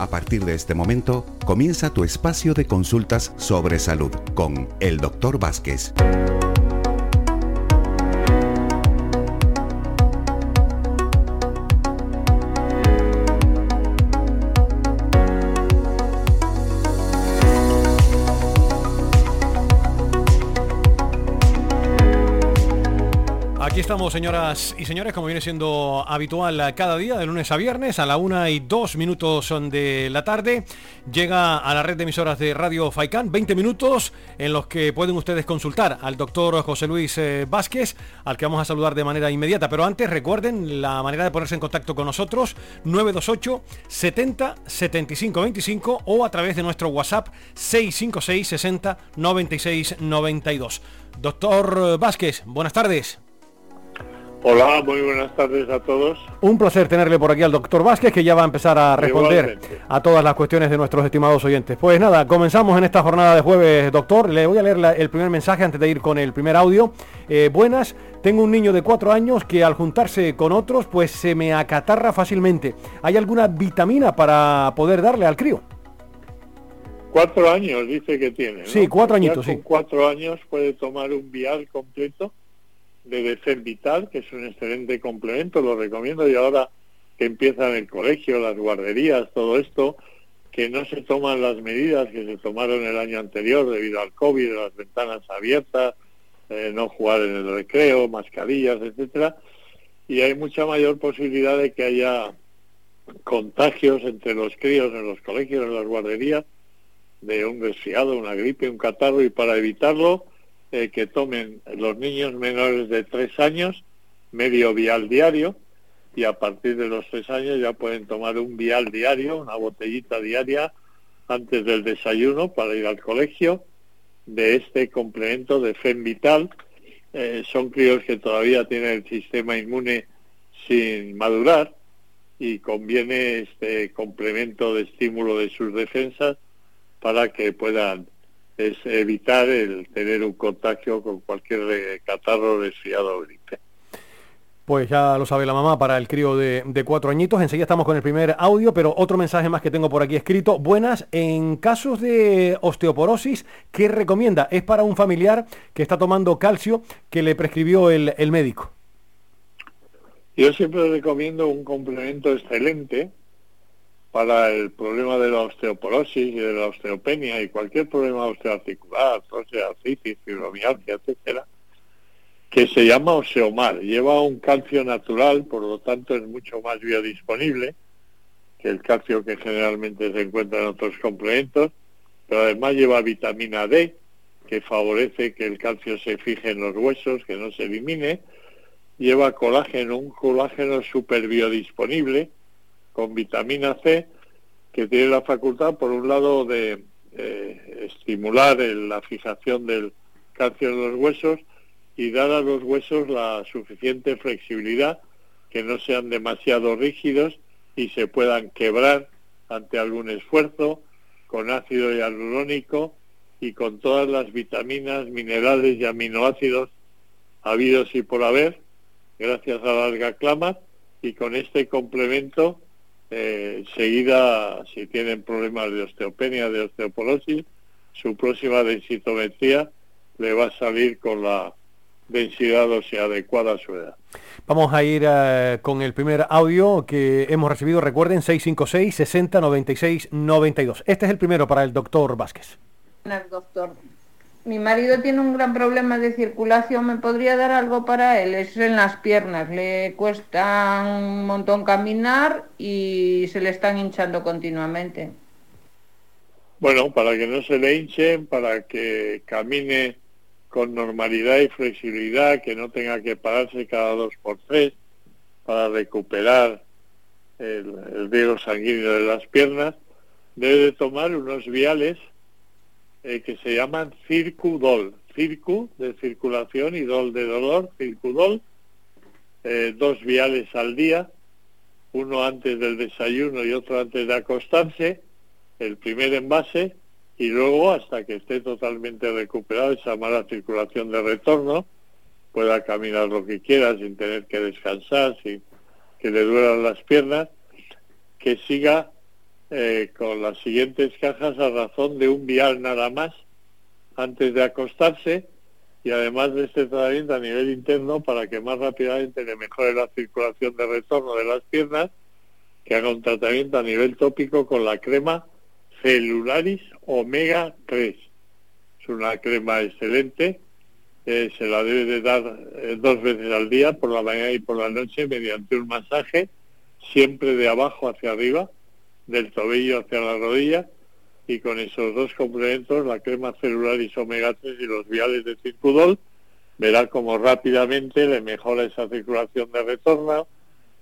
A partir de este momento, comienza tu espacio de consultas sobre salud con el Dr. Vázquez. Señoras y señores, como viene siendo habitual cada día, de lunes a viernes, a la una y dos minutos de la tarde. Llega a la red de emisoras de Radio Faicán 20 minutos en los que pueden ustedes consultar al doctor José Luis eh, Vázquez, al que vamos a saludar de manera inmediata. Pero antes, recuerden la manera de ponerse en contacto con nosotros, 928 70 75 25 o a través de nuestro WhatsApp 656 60 96 92. Doctor Vázquez, buenas tardes. Hola, muy buenas tardes a todos. Un placer tenerle por aquí al doctor Vázquez, que ya va a empezar a responder a todas las cuestiones de nuestros estimados oyentes. Pues nada, comenzamos en esta jornada de jueves, doctor. Le voy a leer el primer mensaje antes de ir con el primer audio. Eh, buenas, tengo un niño de cuatro años que al juntarse con otros, pues se me acatarra fácilmente. ¿Hay alguna vitamina para poder darle al crío? Cuatro años dice que tiene. Sí, cuatro añitos, sí. cuatro años puede tomar un vial completo de Defend Vital, que es un excelente complemento, lo recomiendo, y ahora que empiezan el colegio, las guarderías, todo esto, que no se toman las medidas que se tomaron el año anterior debido al COVID, las ventanas abiertas, eh, no jugar en el recreo, mascarillas, etcétera, y hay mucha mayor posibilidad de que haya contagios entre los críos en los colegios, en las guarderías, de un resfriado, una gripe, un catarro, y para evitarlo, eh, que tomen los niños menores de tres años medio vial diario y a partir de los tres años ya pueden tomar un vial diario, una botellita diaria antes del desayuno para ir al colegio de este complemento de FEM Vital. Eh, son críos que todavía tienen el sistema inmune sin madurar y conviene este complemento de estímulo de sus defensas para que puedan es evitar el tener un contagio con cualquier catarro, resfriado o gripe. Pues ya lo sabe la mamá para el crío de, cuatro añitos. Enseguida estamos con el primer audio, pero otro mensaje más que tengo por aquí escrito. Buenas, en casos de osteoporosis, ¿qué recomienda? Es para un familiar que está tomando calcio que le prescribió el, el médico. Yo siempre recomiendo un complemento excelente para el problema de la osteoporosis y de la osteopenia y cualquier problema osteoarticular, artritis, fibromialgia, etcétera, que se llama Oseomar. Lleva un calcio natural, por lo tanto es mucho más biodisponible que el calcio que generalmente se encuentra en otros complementos, pero además lleva vitamina D, que favorece que el calcio se fije en los huesos, que no se elimine. Lleva colágeno, un colágeno super biodisponible, con vitamina C que tiene la facultad, por un lado, de eh, estimular la fijación del calcio en los huesos y dar a los huesos la suficiente flexibilidad, que no sean demasiado rígidos y se puedan quebrar ante algún esfuerzo, con ácido hialurónico y con todas las vitaminas, minerales y aminoácidos habidos y por haber, gracias a la alga clama, y con este complemento eh, seguida, si tienen problemas de osteopenia, de osteoporosis, su próxima densitometría le va a salir con la densidad ósea adecuada a su edad. Vamos a ir eh, con el primer audio que hemos recibido, recuerden, 656 60 96 92. Este es el primero para el doctor Vázquez. Doctor, mi marido tiene un gran problema de circulación, ¿me podría dar algo para él? Es en las piernas, le cuesta un montón caminar y se le están hinchando continuamente. Bueno, para que no se le hinchen, para que camine con normalidad y flexibilidad, que no tenga que pararse cada dos por tres para recuperar el, el sanguíneo de las piernas, debe de tomar unos viales eh, que se llaman Circudol. Circu de circulación y dol de dolor, Circudol, eh, dos viales al día, uno antes del desayuno y otro antes de acostarse, el primer envase, y luego hasta que esté totalmente recuperado esa mala circulación de retorno, pueda caminar lo que quiera sin tener que descansar, sin que le duelan las piernas, que siga eh, con las siguientes cajas a razón de un vial nada más antes de acostarse y además de este tratamiento a nivel interno para que más rápidamente le mejore la circulación de retorno de las piernas, que haga un tratamiento a nivel tópico con la crema Celularis Omega 3. Es una crema excelente, eh, se la debe de dar eh, dos veces al día, por la mañana y por la noche, mediante un masaje, siempre de abajo hacia arriba, del tobillo hacia la rodilla, y con esos dos complementos, la crema celular y omega 3 y los viales de circudol, verá cómo rápidamente le mejora esa circulación de retorno,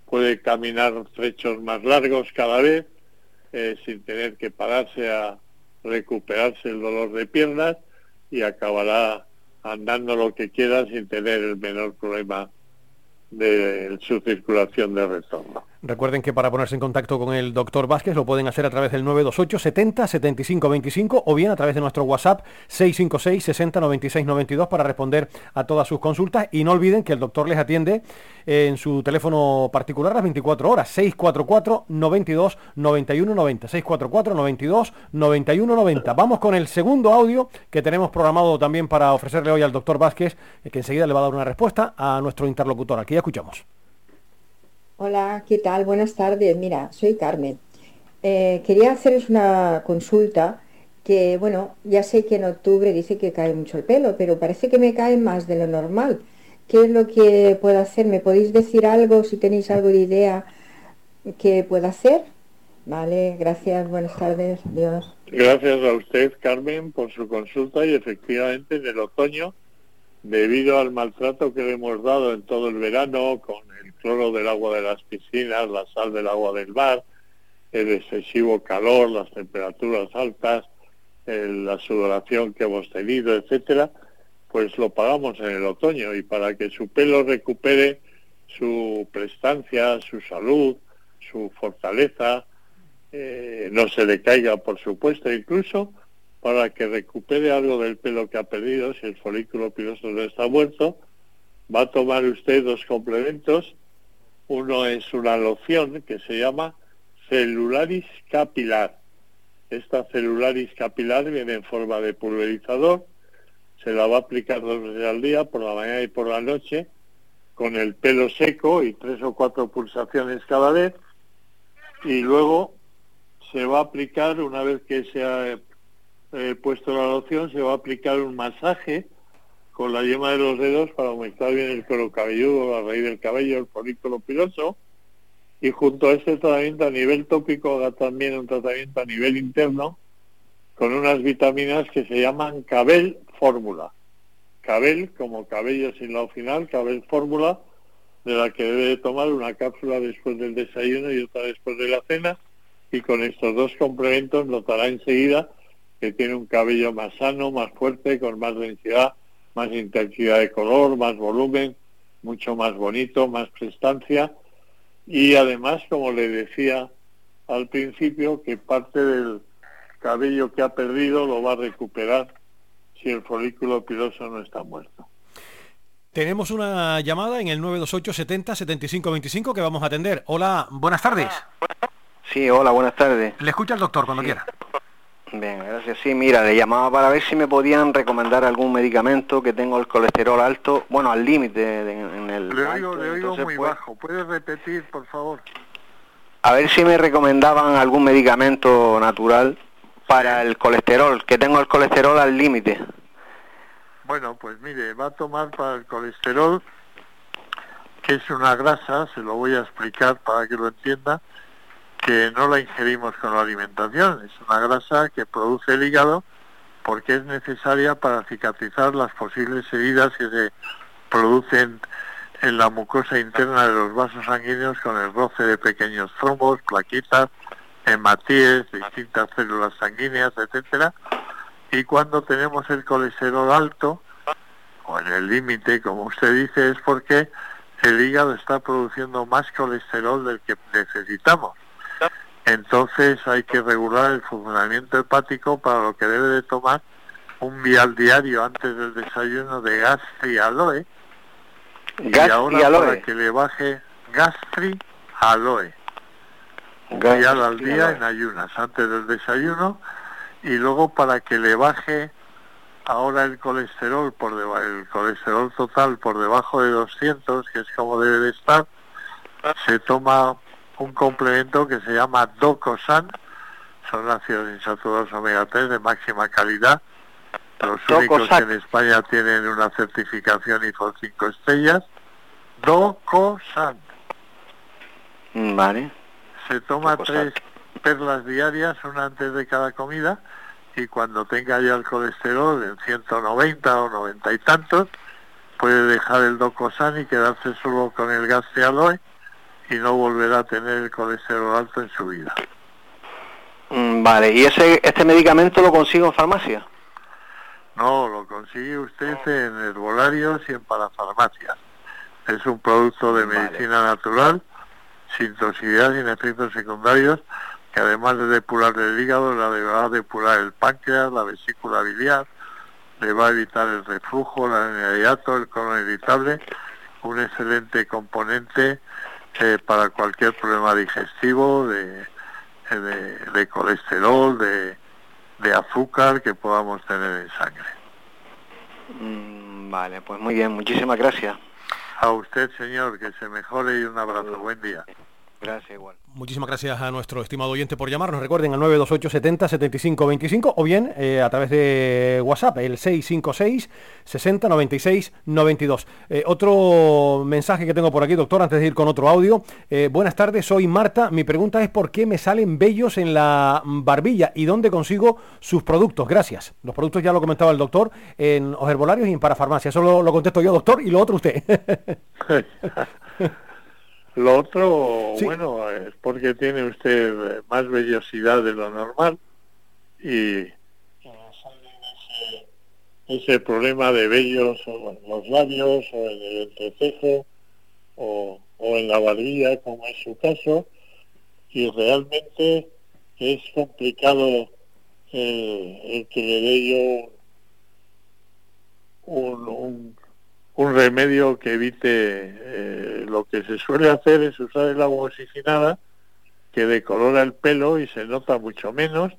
puede caminar trechos más largos cada vez, eh, sin tener que pararse a recuperarse el dolor de piernas y acabará andando lo que quiera sin tener el menor problema de su circulación de retorno. Recuerden que para ponerse en contacto con el doctor Vázquez lo pueden hacer a través del 928 70 75 25 o bien a través de nuestro WhatsApp 656 60 96 92 para responder a todas sus consultas. Y no olviden que el doctor les atiende en su teléfono particular las 24 horas 644 92 91 90 644 92 91 90 vamos con el segundo audio que tenemos programado también para ofrecerle hoy al doctor Vázquez que enseguida le va a dar una respuesta a nuestro interlocutor. Aquí ya escuchamos Hola, ¿qué tal? Buenas tardes. Mira, soy Carmen. Eh, quería haceros una consulta que, bueno, ya sé que en octubre dice que cae mucho el pelo, pero parece que me cae más de lo normal. ¿Qué es lo que puedo hacer? ¿Me podéis decir algo, si tenéis algo de idea que pueda hacer? Vale, gracias, buenas tardes, Dios. Gracias a usted, Carmen, por su consulta y efectivamente en el otoño, debido al maltrato que le hemos dado en todo el verano con cloro del agua de las piscinas, la sal del agua del mar, el excesivo calor, las temperaturas altas, la sudoración que hemos tenido, etcétera, pues lo pagamos en el otoño. Y para que su pelo recupere su prestancia, su salud, su fortaleza, eh, no se le caiga, por supuesto, incluso para que recupere algo del pelo que ha perdido, si el folículo piloso no está muerto, va a tomar usted dos complementos uno es una loción que se llama celularis capilar. Esta celularis capilar viene en forma de pulverizador, se la va a aplicar dos veces al día, por la mañana y por la noche, con el pelo seco y tres o cuatro pulsaciones cada vez, y luego se va a aplicar, una vez que se eh, puesto la loción, se va a aplicar un masaje con la yema de los dedos para aumentar bien el cuero cabelludo, la raíz del cabello, el folículo piloso. Y junto a este tratamiento a nivel tópico haga también un tratamiento a nivel interno con unas vitaminas que se llaman Cabel Fórmula. Cabel como cabello sin la final, Cabel Fórmula, de la que debe tomar una cápsula después del desayuno y otra después de la cena. Y con estos dos complementos notará enseguida que tiene un cabello más sano, más fuerte, con más densidad más intensidad de color, más volumen, mucho más bonito, más prestancia y además, como le decía al principio, que parte del cabello que ha perdido lo va a recuperar si el folículo piloso no está muerto. Tenemos una llamada en el 928 70 75 25 que vamos a atender. Hola, buenas tardes. Sí, hola, buenas tardes. Le escucha el doctor cuando quiera. Bien, gracias. Sí, mira, le llamaba para ver si me podían recomendar algún medicamento que tengo el colesterol alto, bueno, al límite en el... Le oigo, le oigo muy pues, bajo. ¿Puedes repetir, por favor? A ver si me recomendaban algún medicamento natural para el colesterol, que tengo el colesterol al límite. Bueno, pues mire, va a tomar para el colesterol, que es una grasa, se lo voy a explicar para que lo entienda, que no la ingerimos con la alimentación. Es una grasa que produce el hígado porque es necesaria para cicatrizar las posibles heridas que se producen en la mucosa interna de los vasos sanguíneos con el roce de pequeños trombos, plaquitas, hematíes, distintas células sanguíneas, etcétera. Y cuando tenemos el colesterol alto, o en el límite, como usted dice, es porque el hígado está produciendo más colesterol del que necesitamos. Entonces hay que regular el funcionamiento hepático para lo que debe de tomar un vial diario antes del desayuno de gastri aloe. y ahora para que le baje gastri aloe. un vial al día en ayunas, antes del desayuno, y luego para que le baje ahora el colesterol por el colesterol total por debajo de 200, que es como debe de estar, se toma un complemento que se llama Docosan, son ácidos insaturados omega 3 de máxima calidad, los únicos que en España tienen una certificación IFO 5 estrellas, Docosan. Mm, vale. Se toma tres perlas diarias, una antes de cada comida, y cuando tenga ya el colesterol en 190 o 90 y tantos, puede dejar el Docosan y quedarse solo con el gas de aloe y no volverá a tener el colesterol alto en su vida. Mm, vale, ¿y ese este medicamento lo consigo en farmacia? No, lo consigue usted en herbolarios y en parafarmacias. Es un producto de medicina natural, sin toxicidad, sin efectos secundarios, que además de depurar el hígado, le va a depurar el páncreas, la vesícula biliar, le va a evitar el reflujo, el hiato, el colon irritable, un excelente componente eh, para cualquier problema digestivo, de, de, colesterol, de, de, azúcar que podamos tener en sangre. Mm, vale, pues muy bien, muchísimas gracias. A usted, señor, que se mejore y un abrazo. Buen día. Gracias, igual. Muchísimas gracias a nuestro estimado oyente por llamarnos. Recuerden al 928 70 75 25 o bien eh, a través de WhatsApp, el 656 60 96 92. otro mensaje que tengo por aquí, doctor, antes de ir con otro audio. Eh, buenas tardes, soy Marta. Mi pregunta es por qué me salen vellos en la barbilla y dónde consigo sus productos. Gracias. Los productos ya lo comentaba el doctor en los herbolarios y en parafarmacia. Eso lo, lo contesto yo, doctor, y lo otro usted. Lo otro, bueno, es porque tiene usted más vellosidad de lo normal y ese, problema de vellos o en los labios o en el entrecejo o, en la barbilla, como es su caso, y realmente es complicado eh, el que le dé yo un un remedio que evite eh, lo que se suele hacer es usar el agua oxigenada que decolora el pelo y se nota mucho menos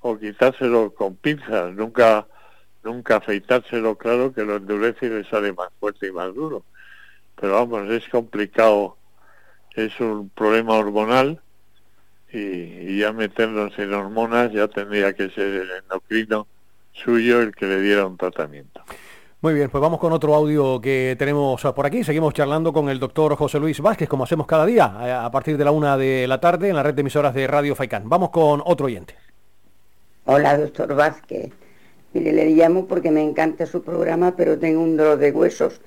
o quitárselo con pinzas nunca nunca afeitárselo claro que lo endurece y le sale más fuerte y más duro pero vamos es complicado es un problema hormonal y, y ya meternos en hormonas ya tendría que ser el endocrino suyo el que le diera un tratamiento. Muy bien, pues vamos con otro audio que tenemos por aquí. Seguimos charlando con el doctor José Luis Vázquez, como hacemos cada día, a partir de la una de la tarde en la red de emisoras de Radio Faicán. Vamos con otro oyente. Hola, doctor Vázquez. Mire, le llamo porque me encanta su programa, pero tengo un dolor de huesos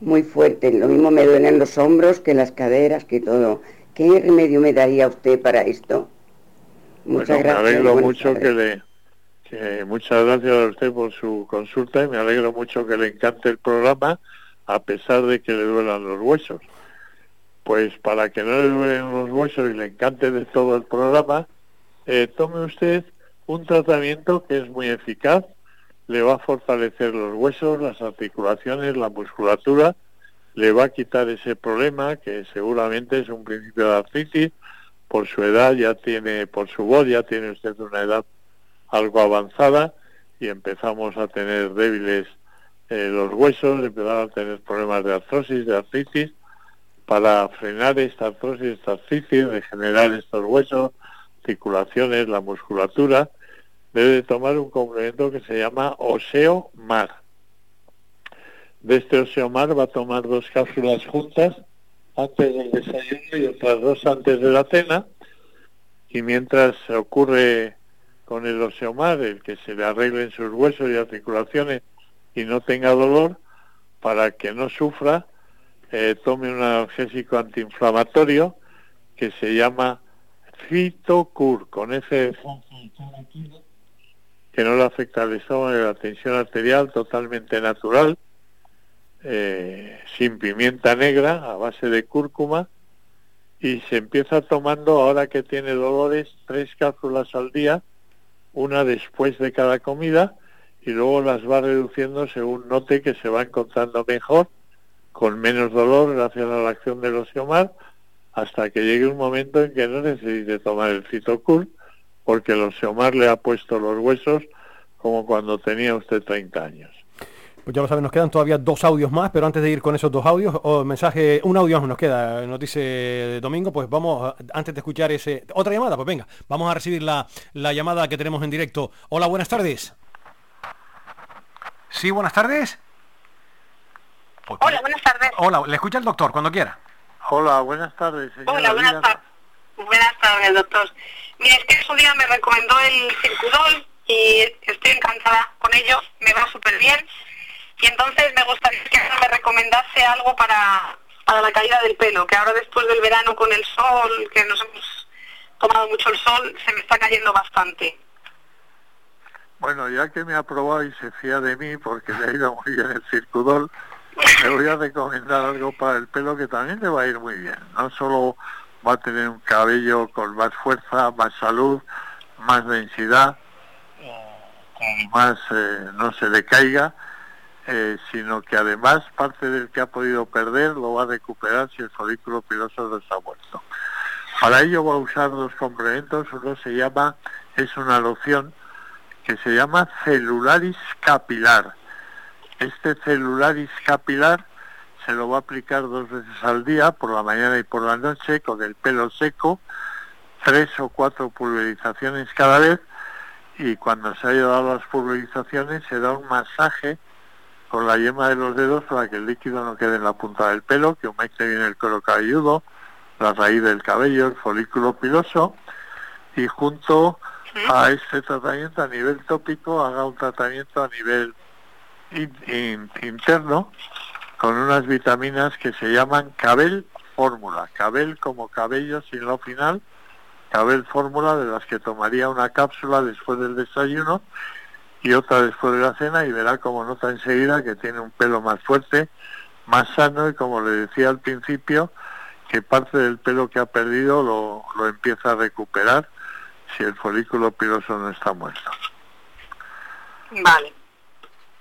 muy fuerte. Lo mismo me duelen los hombros que las caderas, que todo. ¿Qué remedio me daría usted para esto? Muchas gracias. Me alegro mucho que le, muchas gracias a usted por su consulta y me alegro mucho que le encante el programa a pesar de que le duelan los huesos. Pues para que no le duelen los huesos y le encante de todo el programa, eh, tome usted un tratamiento que es muy eficaz, le va a fortalecer los huesos, las articulaciones, la musculatura, le va a quitar ese problema que seguramente es un principio de artritis, por su edad ya tiene, por su voz ya tiene usted una edad algo avanzada y empezamos a tener débiles eh, los huesos, empezamos a tener problemas de artrosis, de artritis. Para frenar esta artrosis, esta artritis, regenerar estos huesos, articulaciones, la musculatura, debe tomar un complemento que se llama Oseomar. De este Oseomar va a tomar dos cápsulas juntas antes del desayuno y otras dos antes de la cena. Y mientras ocurre con el oseomar, el que se le arreglen sus huesos y articulaciones y no tenga dolor, para que no sufra, eh, tome un analgésico antiinflamatorio que se llama Fitocur, con ese que no le afecta al estómago y la tensión arterial, totalmente natural, eh, sin pimienta negra, a base de cúrcuma, y se empieza tomando, ahora que tiene dolores, tres cápsulas al día, una después de cada comida y luego las va reduciendo según note que se va encontrando mejor, con menos dolor gracias a la acción del osteomar hasta que llegue un momento en que no necesite tomar el citocur porque el Oseomar le ha puesto los huesos como cuando tenía usted 30 años. Pues ya lo saben, nos quedan todavía dos audios más, pero antes de ir con esos dos audios, o mensaje, un audio más nos queda, nos dice Domingo, pues vamos, antes de escuchar ese... Otra llamada, pues venga, vamos a recibir la, la llamada que tenemos en directo. Hola, buenas tardes. Sí, buenas tardes. Hola, buenas tardes. Hola, le escucha el doctor, cuando quiera. Hola, buenas tardes. Señora Hola, buenas tardes. Buenas tardes, doctor. Mira, es que su día me recomendó el Circudol y estoy encantada con ello, me va súper bien. Y entonces me gustaría que me recomendase algo para, para la caída del pelo, que ahora después del verano con el sol, que nos hemos tomado mucho el sol, se me está cayendo bastante. Bueno, ya que me ha probado y se fía de mí porque le ha ido muy bien el Circudol, le voy a recomendar algo para el pelo que también le va a ir muy bien. No solo va a tener un cabello con más fuerza, más salud, más densidad, más eh, no se le caiga, eh, sino que además parte del que ha podido perder lo va a recuperar si el folículo piloso está muerto. Para ello va a usar dos complementos, uno se llama, es una loción que se llama celularis capilar. Este celularis capilar se lo va a aplicar dos veces al día, por la mañana y por la noche, con el pelo seco, tres o cuatro pulverizaciones cada vez, y cuando se haya dado las pulverizaciones se da un masaje con la yema de los dedos para que el líquido no quede en la punta del pelo, que humecte bien el cuero cabelludo, la raíz del cabello, el folículo piloso, y junto a este tratamiento a nivel tópico haga un tratamiento a nivel interno con unas vitaminas que se llaman Cabel Fórmula. Cabel como cabello sin lo final, Cabel Fórmula de las que tomaría una cápsula después del desayuno y otra después de la cena y verá como nota enseguida que tiene un pelo más fuerte, más sano y como le decía al principio, que parte del pelo que ha perdido lo, lo empieza a recuperar si el folículo piloso no está muerto. Vale.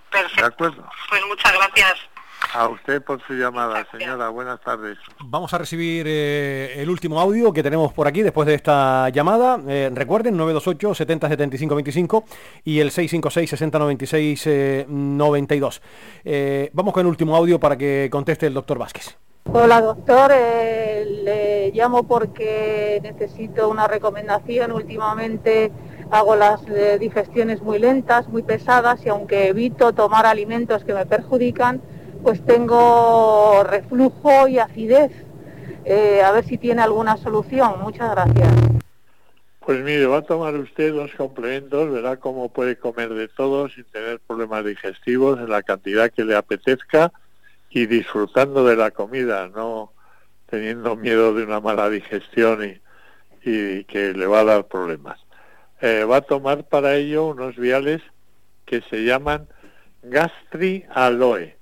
Perfecto. De acuerdo. Pues muchas gracias. A usted por su llamada, señora. Buenas tardes. Vamos a recibir eh, el último audio que tenemos por aquí después de esta llamada. Eh, recuerden, 928 70 75 25 y el 656 60 96 92. vamos con el último audio para que conteste el doctor Vázquez. Hola doctor, eh, le llamo porque necesito una recomendación. Últimamente hago las digestiones muy lentas, muy pesadas y aunque evito tomar alimentos que me perjudican, pues tengo reflujo y acidez. Eh, a ver si tiene alguna solución. Muchas gracias. Pues mire, va a tomar usted dos complementos, verá cómo puede comer de todo sin tener problemas digestivos en la cantidad que le apetezca y disfrutando de la comida, no teniendo miedo de una mala digestión y, y que le va a dar problemas. Eh, va a tomar para ello unos viales que se llaman Gastri Aloe.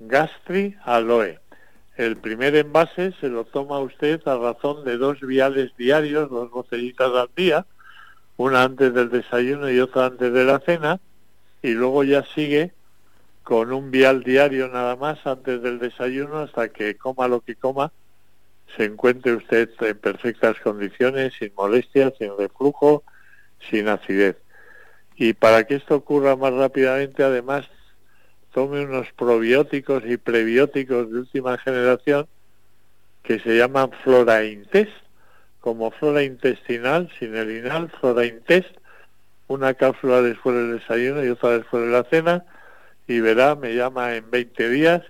Gastri Aloe. El primer envase se lo toma usted a razón de dos viales diarios, dos botellitas al día, una antes del desayuno y otra antes de la cena, y luego ya sigue con un vial diario nada más antes del desayuno hasta que coma lo que coma, se encuentre usted en perfectas condiciones, sin molestias, sin reflujo, sin acidez. Y para que esto ocurra más rápidamente, además, tome unos probióticos y prebióticos de última generación que se llaman Flora Intest, como flora intestinal, sin el inal, Flora Intest, una cápsula después del desayuno y otra después de la cena, y verá, me llama en 20 días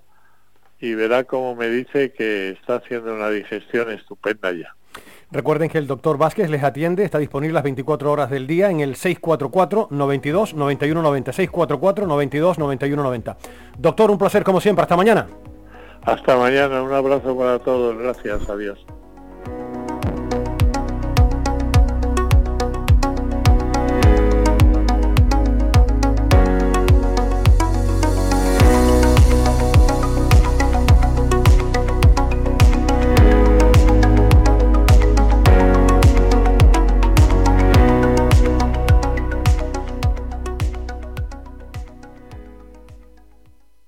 y verá cómo me dice que está haciendo una digestión estupenda ya. Recuerden que el doctor Vázquez les atiende, está disponible las 24 horas del día en el 644 92 91 90. 644 92 91 90. Doctor, un placer como siempre. Hasta mañana. Hasta mañana. Un abrazo para todos. Gracias. Adiós.